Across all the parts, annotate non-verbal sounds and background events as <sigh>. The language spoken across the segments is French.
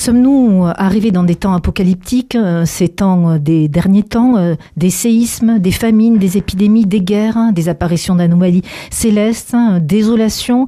Sommes-nous arrivés dans des temps apocalyptiques, euh, ces temps euh, des derniers temps, euh, des séismes, des famines, des épidémies, des guerres, hein, des apparitions d'anomalies célestes, hein, désolation,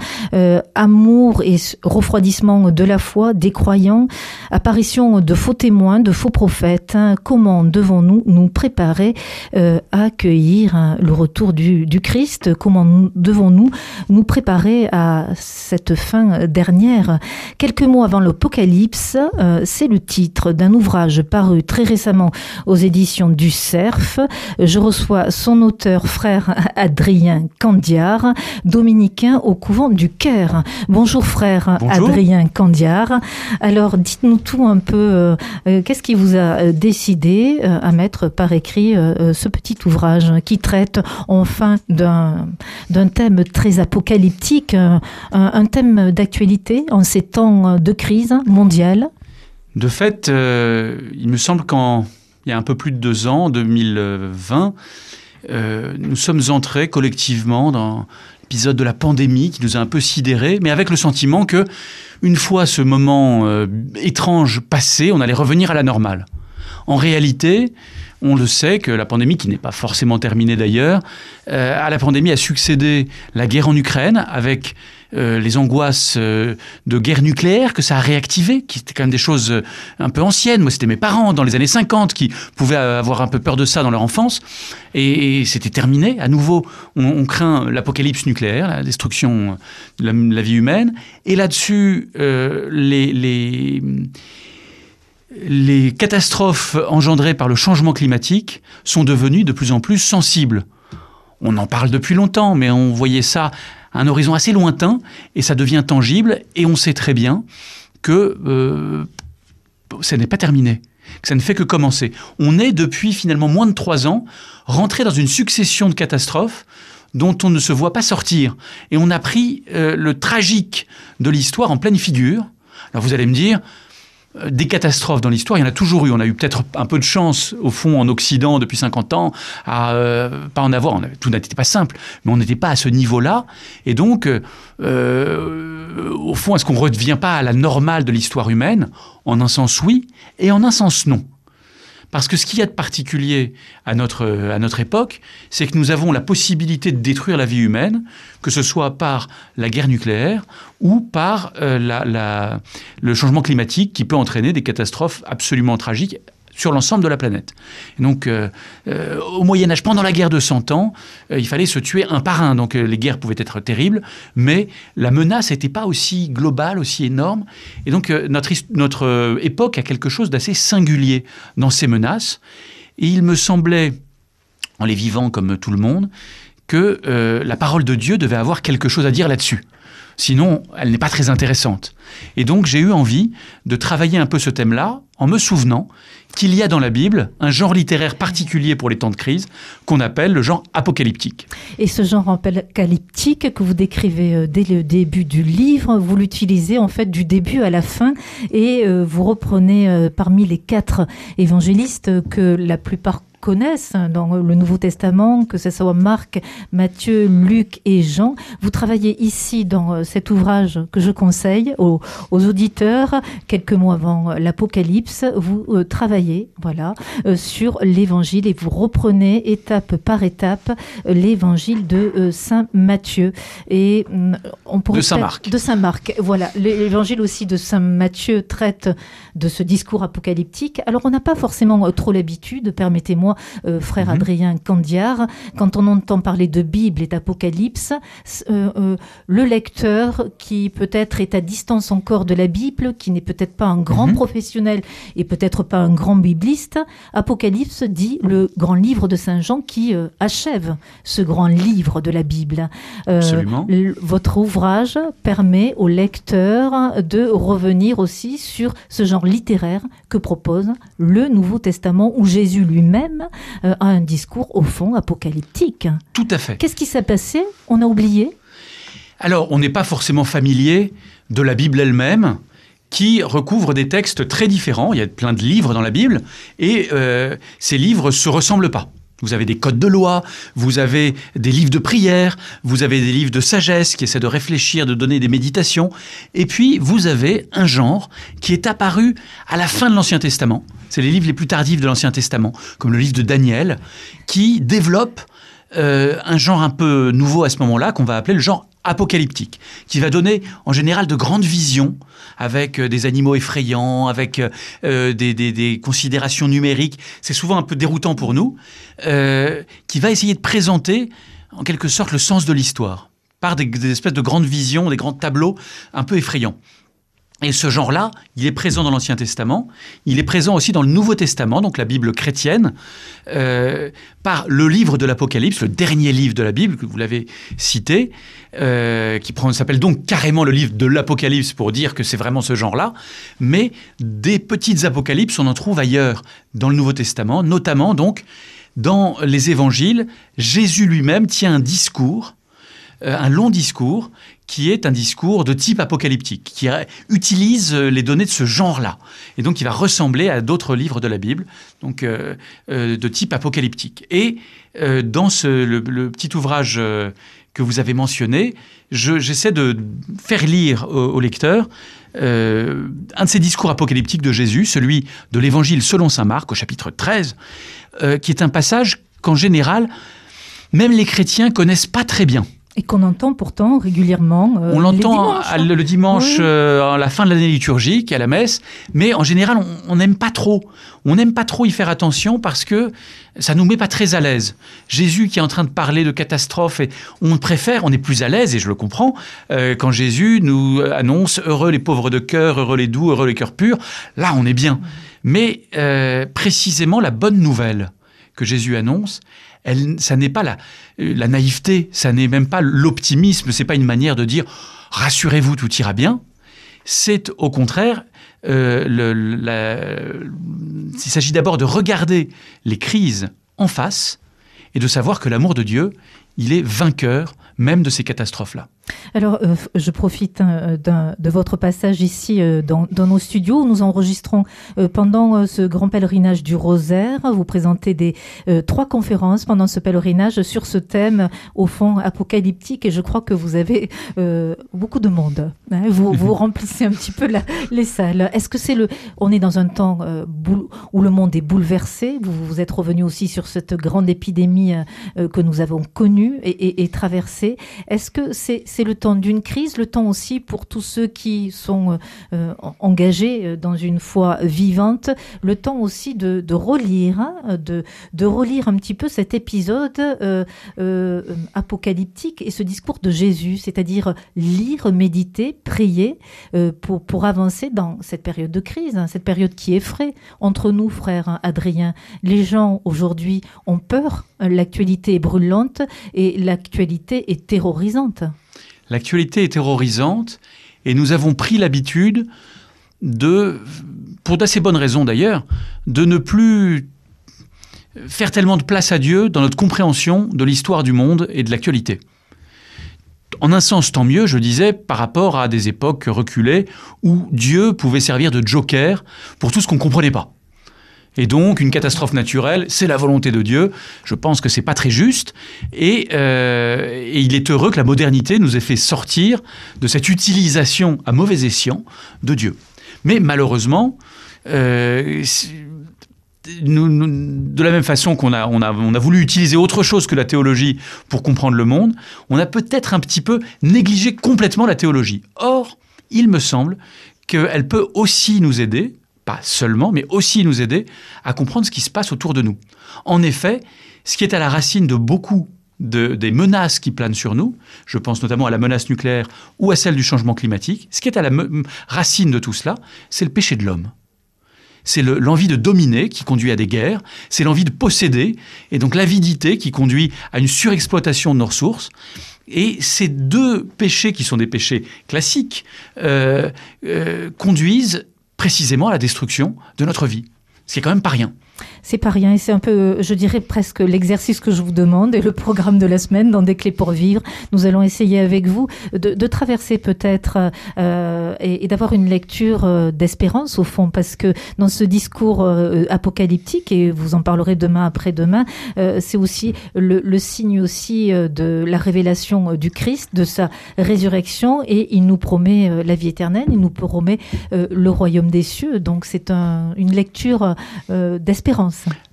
amour et refroidissement de la foi des croyants, apparition de faux témoins, de faux prophètes hein. Comment devons-nous nous préparer à accueillir le retour du, du Christ? Comment devons-nous nous préparer à cette fin dernière? Quelques mots avant l'Apocalypse, euh, c'est le titre d'un ouvrage paru très récemment aux éditions du CERF. Je reçois son auteur, frère <laughs> Adrien Candiar, dominicain au couvent du Caire. Bonjour frère Adrien Candiar. Alors dites-nous tout un peu, euh, euh, qu'est-ce qui vous a décidé à mettre par écrit ce petit ouvrage qui traite enfin d'un thème très apocalyptique, un thème d'actualité en ces temps de crise mondiale? De fait, euh, il me semble qu'en il y a un peu plus de deux ans, 2020, euh, nous sommes entrés collectivement dans l'épisode de la pandémie qui nous a un peu sidérés, mais avec le sentiment que, une fois ce moment euh, étrange passé, on allait revenir à la normale. En réalité, on le sait que la pandémie, qui n'est pas forcément terminée d'ailleurs, à la pandémie a succédé la guerre en Ukraine avec euh, les angoisses euh, de guerre nucléaire que ça a réactivé, qui étaient quand même des choses euh, un peu anciennes. Moi, c'était mes parents dans les années 50 qui pouvaient avoir un peu peur de ça dans leur enfance. Et, c'était terminé. À nouveau, on, craint l'apocalypse nucléaire, la destruction de la, vie humaine. Et là-dessus, les, les les catastrophes engendrées par le changement climatique sont devenues de plus en plus sensibles. On en parle depuis longtemps, mais on voyait ça un horizon assez lointain et ça devient tangible et on sait très bien que euh, ça n'est pas terminé, que ça ne fait que commencer. On est depuis finalement moins de trois ans rentré dans une succession de catastrophes dont on ne se voit pas sortir. Et on a pris euh, le tragique de l'histoire en pleine figure. Alors vous allez me dire, des catastrophes dans l'histoire, il y en a toujours eu. On a eu peut-être un peu de chance, au fond, en Occident, depuis 50 ans, à euh, pas en avoir. tout n'était pas simple, mais on n'était pas à ce niveau-là. Et donc, euh, au fond, est-ce qu'on ne revient pas à la normale de l'histoire humaine? En un sens, oui, et en un sens, non. Parce que ce qu'il y a de particulier à notre, à notre époque, c'est que nous avons la possibilité de détruire la vie humaine, que ce soit par la guerre nucléaire ou par euh, la, le changement climatique qui peut entraîner des catastrophes absolument tragiques sur l'ensemble de la planète. donc, euh, euh, au Moyen Âge, pendant la guerre de Cent Ans, euh, il fallait se tuer un par un. Donc, les guerres pouvaient être terribles, mais la menace n'était pas aussi globale, aussi énorme. Et donc, notre, notre époque a quelque chose d'assez singulier dans ces menaces. Et il me semblait, en les vivant comme tout le monde, que la parole de Dieu devait avoir quelque chose à dire là-dessus. Sinon, elle n'est pas très intéressante. Et donc, j'ai eu envie de travailler un peu ce thème-là en me souvenant qu'il y a dans la Bible un genre littéraire particulier pour les temps de crise qu'on appelle le genre apocalyptique. Et ce genre apocalyptique que vous décrivez euh, dès le début du livre, vous l'utilisez en fait du début à la fin et euh, vous reprenez euh, parmi les quatre évangélistes que la plupart connaissent dans le Nouveau Testament, que ce soit Marc, Matthieu, Luc et Jean. Vous travaillez ici dans euh, cet ouvrage que je conseille aux, auditeurs, quelques mois avant l'Apocalypse. Vous euh, travaillez voilà, euh, sur l'Évangile et vous reprenez étape par étape l'Évangile de Saint Matthieu. Et mm, on pourrait de Saint Marc. De Saint Marc, voilà. L'Évangile aussi de Saint Matthieu traite de ce discours apocalyptique. Alors on n'a pas forcément trop l'habitude, permettez-moi euh, frère mhm. Adrien Candiar, quand on entend parler de Bible et d'Apocalypse, euh, euh, le lecteur qui peut-être est à distance encore de la Bible, qui n'est peut-être pas un grand mhm. professionnel et peut-être pas un grand bibliste, Apocalypse dit le grand livre de Saint Jean qui achève ce grand livre de la Bible. Absolument. Votre ouvrage permet au lecteur de revenir aussi sur ce genre littéraire que propose le Nouveau Testament où Jésus lui-même euh, a un discours au fond apocalyptique. Tout à fait. Qu'est-ce qui s'est passé? On a oublié? Alors, on n'est pas forcément familier de la Bible elle-même qui recouvre des textes très différents. Il y a plein de livres dans la Bible et euh, ces livres se ressemblent pas. Vous avez des codes de loi, vous avez des livres de prière, vous avez des livres de sagesse qui essaient de réfléchir, de donner des méditations. Et puis, vous avez un genre qui est apparu à la fin de l'Ancien Testament. C'est les livres les plus tardifs de l'Ancien Testament, comme le livre de Daniel, qui développe euh, un genre un peu nouveau à ce moment-là, qu'on va appeler le genre apocalyptique, qui va donner en général de grandes visions avec euh, des animaux effrayants, avec euh, des, des, considérations numériques. C'est souvent un peu déroutant pour nous, euh, qui va essayer de présenter en quelque sorte le sens de l'histoire par des espèces de grandes visions, des grands tableaux un peu effrayants. Et ce genre-là, il est présent dans l'Ancien Testament, il est présent aussi dans le Nouveau Testament, donc la Bible chrétienne, euh, par le livre de l'Apocalypse, le dernier livre de la Bible, que vous l'avez cité, euh, qui s'appelle donc carrément le livre de l'Apocalypse pour dire que c'est vraiment ce genre-là, mais des petites apocalypses, on en trouve ailleurs dans le Nouveau Testament, notamment donc dans les évangiles, Jésus lui-même tient un discours, euh, un long discours, qui est un discours de type apocalyptique, qui utilise euh, les données de ce genre-là, et donc qui va ressembler à d'autres livres de la Bible, donc euh, euh, de type apocalyptique. Et dans le, petit ouvrage que vous avez mentionné, j'essaie de faire lire au, lecteur un de ces discours apocalyptiques de Jésus, celui de l'Évangile selon saint Marc au chapitre 13, euh, qui est un passage qu'en général, même les chrétiens connaissent pas très bien. Et qu'on entend pourtant régulièrement. Euh, on l'entend le, le dimanche, oui. euh, à la fin de l'année liturgique, à la messe, mais en général, on n'aime pas trop. On n'aime pas trop y faire attention parce que ça nous met pas très à l'aise. Jésus qui est en train de parler de catastrophe, et on préfère, on est plus à l'aise, et je le comprends, euh, quand Jésus nous annonce heureux les pauvres de cœur, heureux les doux, heureux les cœurs purs. Là, on est bien. Mais précisément, la bonne nouvelle que Jésus annonce, elle, ça n'est pas la, la naïveté, ça n'est même pas l'optimisme, c'est pas une manière de dire rassurez-vous, tout ira bien. C'est au contraire, euh, il s'agit d'abord de regarder les crises en face et de savoir que l'amour de Dieu, il est vainqueur même de ces catastrophes-là. Alors, euh, je profite euh, de votre passage ici euh, dans, dans, nos studios. Nous enregistrons euh, pendant ce grand pèlerinage du Rosaire. Vous présentez des trois conférences pendant ce pèlerinage sur ce thème, au fond apocalyptique. Et je crois que vous avez beaucoup de monde. Hein vous, <laughs> vous remplissez un petit peu la, les salles. Est-ce que c'est le On est dans un temps où le monde est bouleversé? Vous vous êtes revenu aussi sur cette grande épidémie que nous avons connue et, et, et traversée. Est-ce que c'est c'est le temps d'une crise, le temps aussi pour tous ceux qui sont euh, engagés dans une foi vivante, le temps aussi de, relire, hein, de, relire un petit peu cet épisode euh, euh, apocalyptique et ce discours de Jésus, c'est-à-dire lire, méditer, prier euh, pour, avancer dans cette période de crise, hein, cette période qui effraie entre nous, frère hein, Adrien. Les gens aujourd'hui ont peur, l'actualité est brûlante et l'actualité est terrorisante. L'actualité est terrorisante et nous avons pris l'habitude de, pour d'assez bonnes raisons d'ailleurs, de ne plus faire tellement de place à Dieu dans notre compréhension de l'histoire du monde et de l'actualité. En un sens, tant mieux, je disais, par rapport à des époques reculées où Dieu pouvait servir de joker pour tout ce qu'on ne comprenait pas. Et donc, une catastrophe naturelle, c'est la volonté de Dieu. Je pense que c'est pas très juste. Et, euh, et, il est heureux que la modernité nous ait fait sortir de cette utilisation à mauvais escient de Dieu. Mais malheureusement, euh, nous, de la même façon qu'on a, on a, on a voulu utiliser autre chose que la théologie pour comprendre le monde, on a peut-être un petit peu négligé complètement la théologie. Or, il me semble qu'elle peut aussi nous aider, pas seulement, mais aussi nous aider à comprendre ce qui se passe autour de nous. En effet, ce qui est à la racine de beaucoup de, des menaces qui planent sur nous, je pense notamment à la menace nucléaire ou à celle du changement climatique, ce qui est à la racine de tout cela, c'est le péché de l'homme. C'est l'envie le, de dominer qui conduit à des guerres, c'est l'envie de posséder, et donc l'avidité qui conduit à une surexploitation de nos ressources. Et ces deux péchés, qui sont des péchés classiques, euh, euh, conduisent précisément à la destruction de notre vie. Ce qui est quand même pas rien. C'est pas rien et c'est un peu, je dirais presque l'exercice que je vous demande et le programme de la semaine dans Des clés pour vivre. Nous allons essayer avec vous de, traverser peut-être euh, et, d'avoir une lecture euh, d'espérance au fond parce que dans ce discours euh, apocalyptique et vous en parlerez demain après-demain, euh, c'est aussi le, le, signe aussi euh, de la révélation du Christ, de sa résurrection et il nous promet la vie éternelle, il nous promet le royaume des cieux. Donc c'est un, une lecture d'espérance.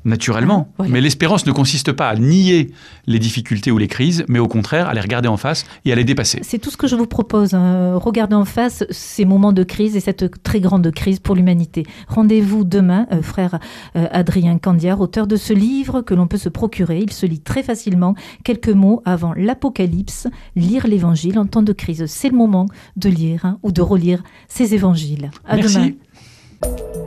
Naturellement. Ah, voilà. Mais l'espérance ne consiste pas à nier les difficultés ou les crises, mais au contraire à les regarder en face et à les dépasser. C'est tout ce que je vous propose. Hein. Regardez en face ces moments de crise et cette très grande crise pour l'humanité. Rendez-vous demain, euh, frère euh, Adrien Candiar, auteur de ce livre que l'on peut se procurer. Il se lit très facilement. Quelques mots avant l'Apocalypse, lire l'Évangile en temps de crise. C'est le moment de lire hein, ou de relire ces évangiles. À Merci. demain.